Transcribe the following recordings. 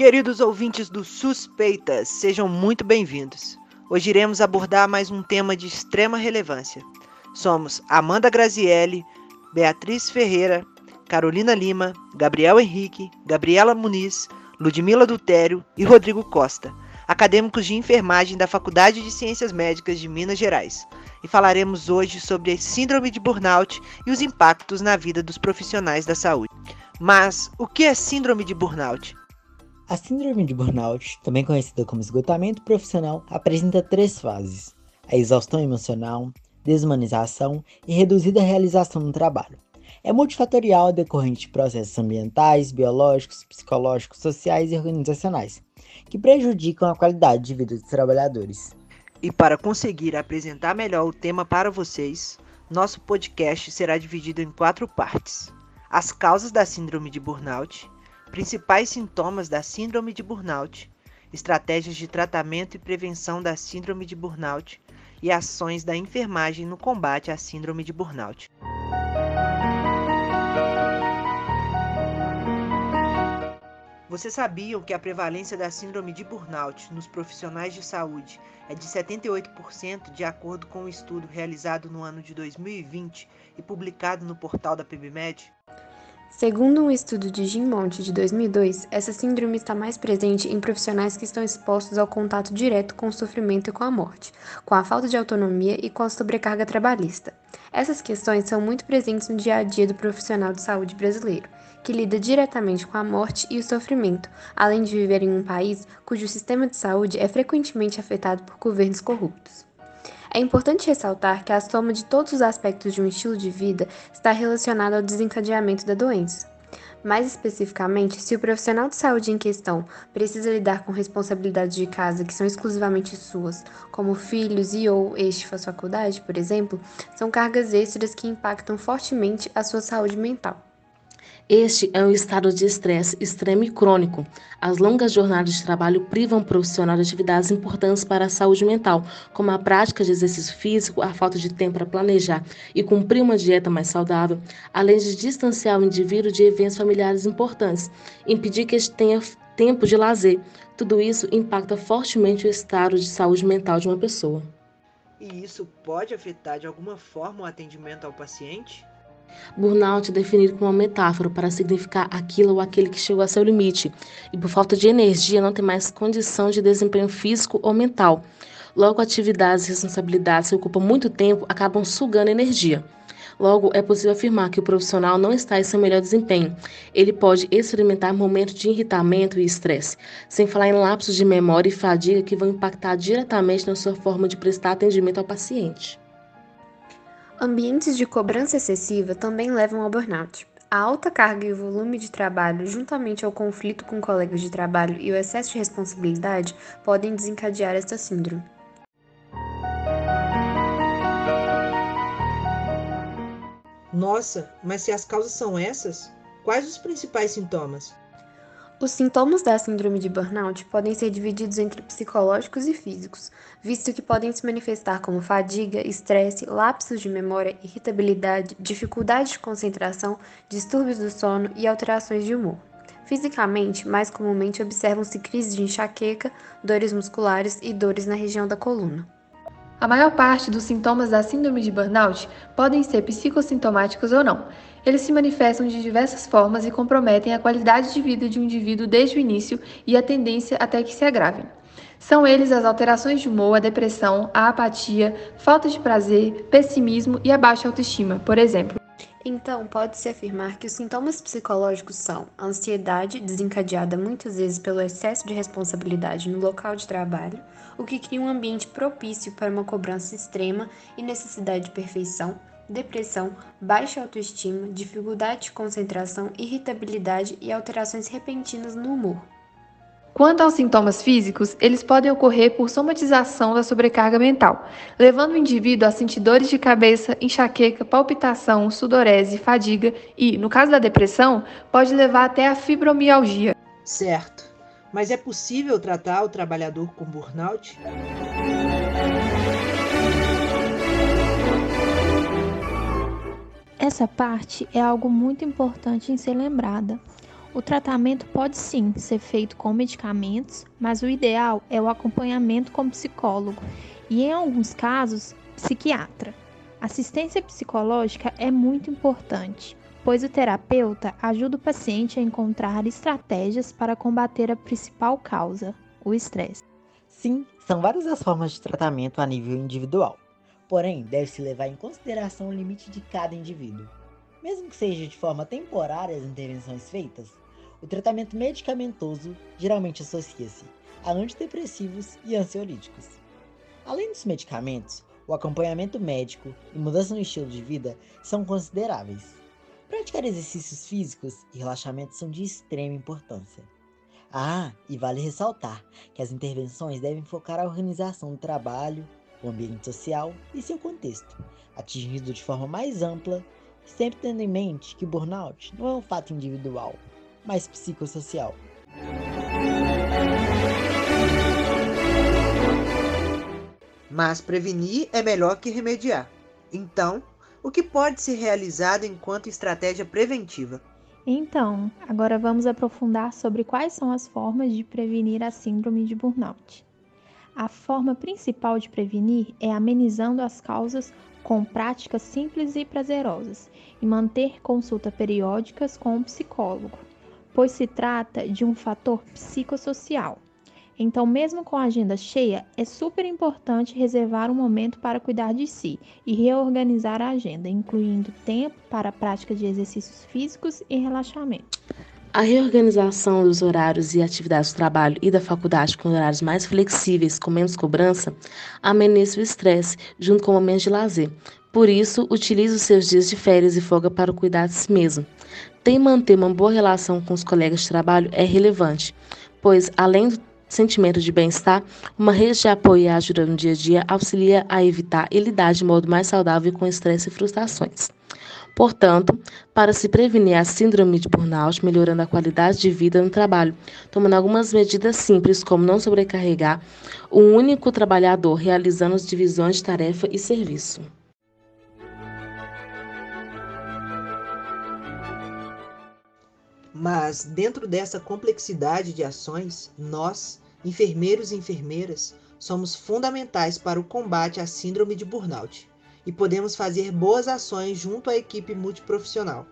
Queridos ouvintes do Suspeitas, sejam muito bem-vindos. Hoje iremos abordar mais um tema de extrema relevância. Somos Amanda Grazielli, Beatriz Ferreira, Carolina Lima, Gabriel Henrique, Gabriela Muniz, Ludmila Dutério e Rodrigo Costa, acadêmicos de enfermagem da Faculdade de Ciências Médicas de Minas Gerais. E falaremos hoje sobre a síndrome de burnout e os impactos na vida dos profissionais da saúde. Mas o que é síndrome de burnout? A síndrome de burnout, também conhecida como esgotamento profissional, apresenta três fases: a exaustão emocional, desumanização e reduzida realização no trabalho. É multifatorial decorrente de processos ambientais, biológicos, psicológicos, sociais e organizacionais, que prejudicam a qualidade de vida dos trabalhadores. E para conseguir apresentar melhor o tema para vocês, nosso podcast será dividido em quatro partes: as causas da síndrome de burnout Principais sintomas da síndrome de burnout, estratégias de tratamento e prevenção da síndrome de burnout e ações da enfermagem no combate à síndrome de burnout. Vocês sabiam que a prevalência da síndrome de burnout nos profissionais de saúde é de 78%, de acordo com um estudo realizado no ano de 2020 e publicado no portal da PubMed? Segundo um estudo de Jim Monte de 2002, essa síndrome está mais presente em profissionais que estão expostos ao contato direto com o sofrimento e com a morte, com a falta de autonomia e com a sobrecarga trabalhista. Essas questões são muito presentes no dia a dia do profissional de saúde brasileiro, que lida diretamente com a morte e o sofrimento, além de viver em um país cujo sistema de saúde é frequentemente afetado por governos corruptos. É importante ressaltar que a soma de todos os aspectos de um estilo de vida está relacionada ao desencadeamento da doença. Mais especificamente, se o profissional de saúde em questão precisa lidar com responsabilidades de casa que são exclusivamente suas, como filhos e ou este sua faculdade, por exemplo, são cargas extras que impactam fortemente a sua saúde mental. Este é um estado de estresse extremo e crônico. As longas jornadas de trabalho privam o profissional de atividades importantes para a saúde mental, como a prática de exercício físico, a falta de tempo para planejar e cumprir uma dieta mais saudável, além de distanciar o indivíduo de eventos familiares importantes, impedir que este tenha tempo de lazer. Tudo isso impacta fortemente o estado de saúde mental de uma pessoa. E isso pode afetar de alguma forma o atendimento ao paciente? Burnout é definido como uma metáfora para significar aquilo ou aquele que chegou a seu limite e, por falta de energia, não tem mais condição de desempenho físico ou mental. Logo, atividades e responsabilidades que ocupam muito tempo acabam sugando energia. Logo, é possível afirmar que o profissional não está em seu melhor desempenho. Ele pode experimentar momentos de irritamento e estresse, sem falar em lapsos de memória e fadiga que vão impactar diretamente na sua forma de prestar atendimento ao paciente. Ambientes de cobrança excessiva também levam ao burnout. A alta carga e o volume de trabalho, juntamente ao conflito com colegas de trabalho e o excesso de responsabilidade, podem desencadear esta síndrome. Nossa, mas se as causas são essas, quais os principais sintomas? Os sintomas da síndrome de burnout podem ser divididos entre psicológicos e físicos, visto que podem se manifestar como fadiga, estresse, lapsos de memória, irritabilidade, dificuldade de concentração, distúrbios do sono e alterações de humor. Fisicamente, mais comumente observam-se crises de enxaqueca, dores musculares e dores na região da coluna. A maior parte dos sintomas da síndrome de burnout podem ser psicossintomáticos ou não eles se manifestam de diversas formas e comprometem a qualidade de vida de um indivíduo desde o início e a tendência até que se agravem. São eles as alterações de humor, a depressão, a apatia, falta de prazer, pessimismo e a baixa autoestima, por exemplo. Então, pode-se afirmar que os sintomas psicológicos são ansiedade, desencadeada muitas vezes pelo excesso de responsabilidade no local de trabalho, o que cria um ambiente propício para uma cobrança extrema e necessidade de perfeição, depressão, baixa autoestima, dificuldade de concentração, irritabilidade e alterações repentinas no humor. Quanto aos sintomas físicos, eles podem ocorrer por somatização da sobrecarga mental, levando o indivíduo a sentir dores de cabeça, enxaqueca, palpitação, sudorese, fadiga e, no caso da depressão, pode levar até a fibromialgia. Certo. Mas é possível tratar o trabalhador com burnout? Essa parte é algo muito importante em ser lembrada. O tratamento pode sim ser feito com medicamentos, mas o ideal é o acompanhamento com psicólogo e, em alguns casos, psiquiatra. Assistência psicológica é muito importante, pois o terapeuta ajuda o paciente a encontrar estratégias para combater a principal causa, o estresse. Sim, são várias as formas de tratamento a nível individual, porém, deve-se levar em consideração o limite de cada indivíduo. Mesmo que seja de forma temporária as intervenções feitas, o tratamento medicamentoso geralmente associa-se a antidepressivos e ansiolíticos. Além dos medicamentos, o acompanhamento médico e mudança no estilo de vida são consideráveis. Praticar exercícios físicos e relaxamento são de extrema importância. Ah, e vale ressaltar que as intervenções devem focar a organização do trabalho, o ambiente social e seu contexto, atingido de forma mais ampla sempre tendo em mente que o burnout não é um fato individual, mas psicossocial. Mas prevenir é melhor que remediar. Então, o que pode ser realizado enquanto estratégia preventiva? Então, agora vamos aprofundar sobre quais são as formas de prevenir a síndrome de burnout. A forma principal de prevenir é amenizando as causas com práticas simples e prazerosas e manter consulta periódicas com um psicólogo, pois se trata de um fator psicossocial. Então, mesmo com a agenda cheia, é super importante reservar um momento para cuidar de si e reorganizar a agenda, incluindo tempo para a prática de exercícios físicos e relaxamento. A reorganização dos horários e atividades do trabalho e da faculdade com horários mais flexíveis, com menos cobrança, ameniza o estresse, junto com momentos de lazer. Por isso, utilize os seus dias de férias e folga para cuidar de si mesmo. Tem manter uma boa relação com os colegas de trabalho é relevante, pois, além do sentimento de bem-estar, uma rede de apoio e ajuda no dia a dia auxilia a evitar e lidar de modo mais saudável com estresse e frustrações. Portanto, para se prevenir a síndrome de burnout, melhorando a qualidade de vida no trabalho, tomando algumas medidas simples, como não sobrecarregar um único trabalhador, realizando as divisões de tarefa e serviço. Mas, dentro dessa complexidade de ações, nós, enfermeiros e enfermeiras, somos fundamentais para o combate à síndrome de burnout e podemos fazer boas ações junto à equipe multiprofissional,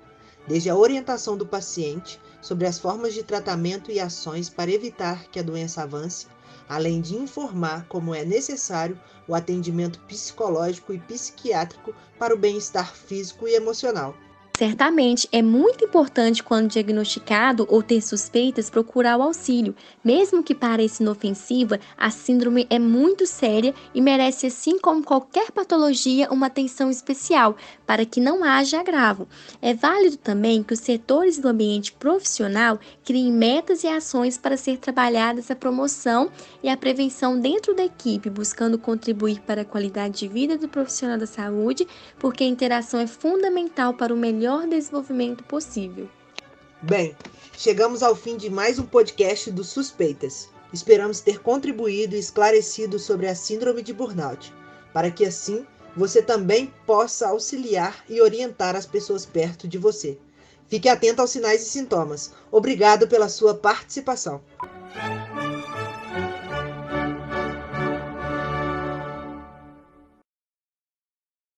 desde a orientação do paciente sobre as formas de tratamento e ações para evitar que a doença avance, além de informar como é necessário o atendimento psicológico e psiquiátrico para o bem-estar físico e emocional Certamente é muito importante, quando diagnosticado ou ter suspeitas, procurar o auxílio. Mesmo que pareça inofensiva, a síndrome é muito séria e merece, assim como qualquer patologia, uma atenção especial para que não haja agravo. É válido também que os setores do ambiente profissional criem metas e ações para ser trabalhadas a promoção e a prevenção dentro da equipe, buscando contribuir para a qualidade de vida do profissional da saúde, porque a interação é fundamental para o melhor desenvolvimento possível. Bem, chegamos ao fim de mais um podcast do Suspeitas. Esperamos ter contribuído e esclarecido sobre a síndrome de burnout, para que assim você também possa auxiliar e orientar as pessoas perto de você. Fique atento aos sinais e sintomas. Obrigado pela sua participação.